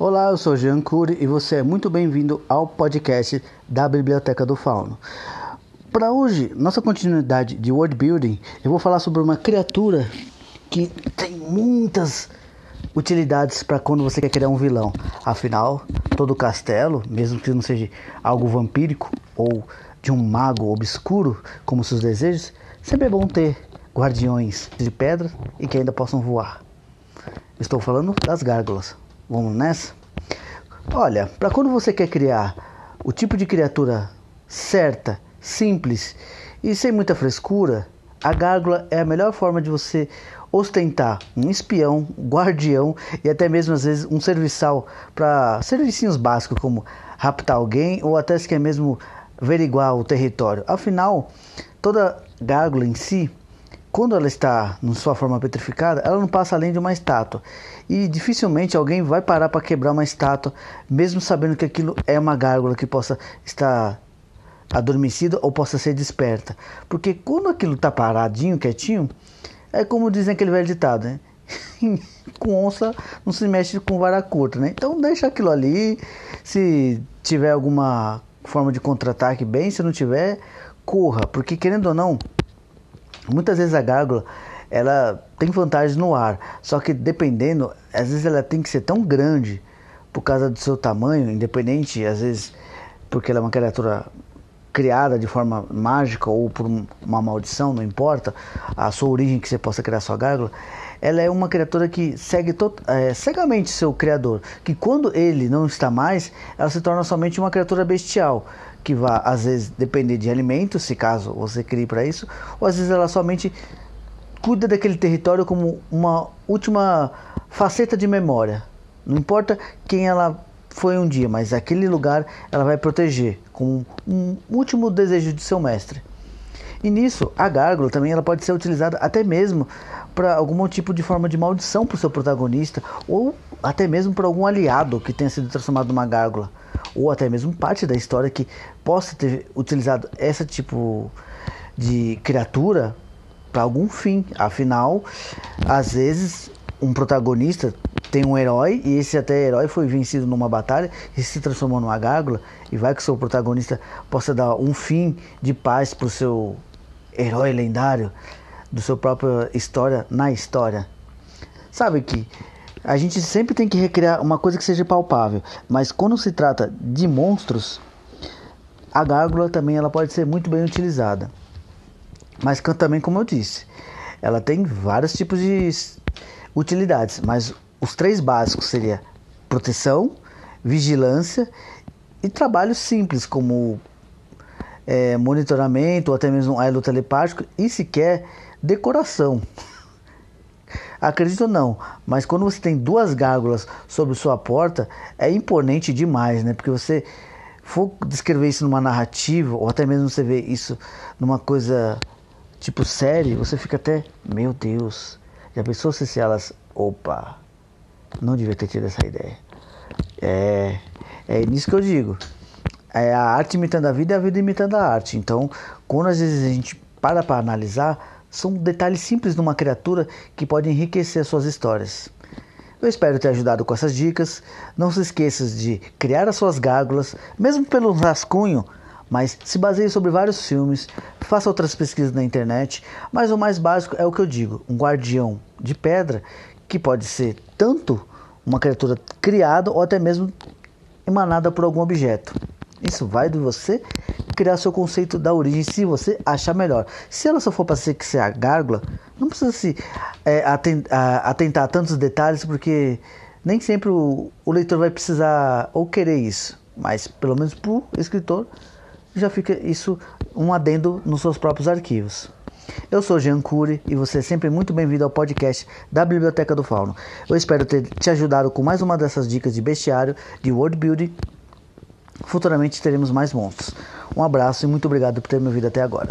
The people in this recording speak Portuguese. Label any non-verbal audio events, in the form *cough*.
Olá, eu sou Jean Cury e você é muito bem-vindo ao podcast da Biblioteca do Fauno. Para hoje, nossa continuidade de world building, eu vou falar sobre uma criatura que tem muitas utilidades para quando você quer criar um vilão. Afinal, todo castelo, mesmo que não seja algo vampírico ou de um mago obscuro, como seus desejos, sempre é bom ter guardiões de pedra e que ainda possam voar. Estou falando das gárgulas. Vamos nessa? Olha, para quando você quer criar o tipo de criatura certa, simples e sem muita frescura, a gárgula é a melhor forma de você ostentar um espião, guardião e até mesmo às vezes um serviçal para serviços básicos como raptar alguém ou até se quer mesmo averiguar o território. Afinal, toda gárgula em si quando ela está em sua forma petrificada, ela não passa além de uma estátua. E dificilmente alguém vai parar para quebrar uma estátua, mesmo sabendo que aquilo é uma gárgula que possa estar adormecida ou possa ser desperta. Porque quando aquilo está paradinho, quietinho, é como dizem aquele velho ditado, né? *laughs* com onça não se mexe com vara curta, né? Então deixa aquilo ali. Se tiver alguma forma de contra-ataque, bem. Se não tiver, corra. Porque querendo ou não, Muitas vezes a gárgula ela tem vantagens no ar, só que dependendo, às vezes ela tem que ser tão grande por causa do seu tamanho, independente, às vezes porque ela é uma criatura criada de forma mágica ou por uma maldição, não importa a sua origem que você possa criar sua gárgula, ela é uma criatura que segue é, cegamente seu criador, que quando ele não está mais, ela se torna somente uma criatura bestial, que vai às vezes depender de alimentos, se caso você crie para isso, ou às vezes ela somente cuida daquele território como uma última faceta de memória. Não importa quem ela foi um dia, mas aquele lugar ela vai proteger com um último desejo de seu mestre. E nisso, a gárgula também ela pode ser utilizada até mesmo para algum tipo de forma de maldição para o seu protagonista, ou até mesmo para algum aliado que tenha sido transformado numa gárgula, ou até mesmo parte da história que possa ter utilizado esse tipo de criatura para algum fim. Afinal, às vezes um protagonista tem um herói e esse até herói foi vencido numa batalha e se transformou numa gárgula e vai que o seu protagonista possa dar um fim de paz para o seu herói lendário do seu própria história na história. Sabe que a gente sempre tem que recriar uma coisa que seja palpável, mas quando se trata de monstros, a gárgula também ela pode ser muito bem utilizada. Mas também, como eu disse, ela tem vários tipos de utilidades, mas os três básicos seria proteção, vigilância e trabalhos simples como é, monitoramento ou até mesmo um telepático e sequer decoração. *laughs* Acredito não, mas quando você tem duas gárgulas sobre sua porta, é imponente demais, né? Porque você for descrever isso numa narrativa, ou até mesmo você ver isso numa coisa tipo série, você fica até, meu Deus, já pensou se elas, opa, não devia ter tido essa ideia. É, é nisso que eu digo. É a arte imitando a vida e a vida imitando a arte. Então, quando às vezes a gente para para analisar, são detalhes simples de uma criatura que podem enriquecer suas histórias. Eu espero ter ajudado com essas dicas. Não se esqueça de criar as suas gárgulas, mesmo pelo rascunho, mas se baseie sobre vários filmes, faça outras pesquisas na internet, mas o mais básico é o que eu digo: um guardião de pedra que pode ser tanto uma criatura criada ou até mesmo emanada por algum objeto. Isso vai de você criar seu conceito da origem se você achar melhor. Se ela só for para ser que ser a gárgula, não precisa se é, atentar a tantos detalhes, porque nem sempre o, o leitor vai precisar ou querer isso. Mas pelo menos para o escritor já fica isso um adendo nos seus próprios arquivos. Eu sou Jean Cury e você é sempre muito bem-vindo ao podcast da Biblioteca do Fauno. Eu espero ter te ajudado com mais uma dessas dicas de bestiário, de world building Futuramente teremos mais monstros. Um abraço e muito obrigado por ter me ouvido até agora.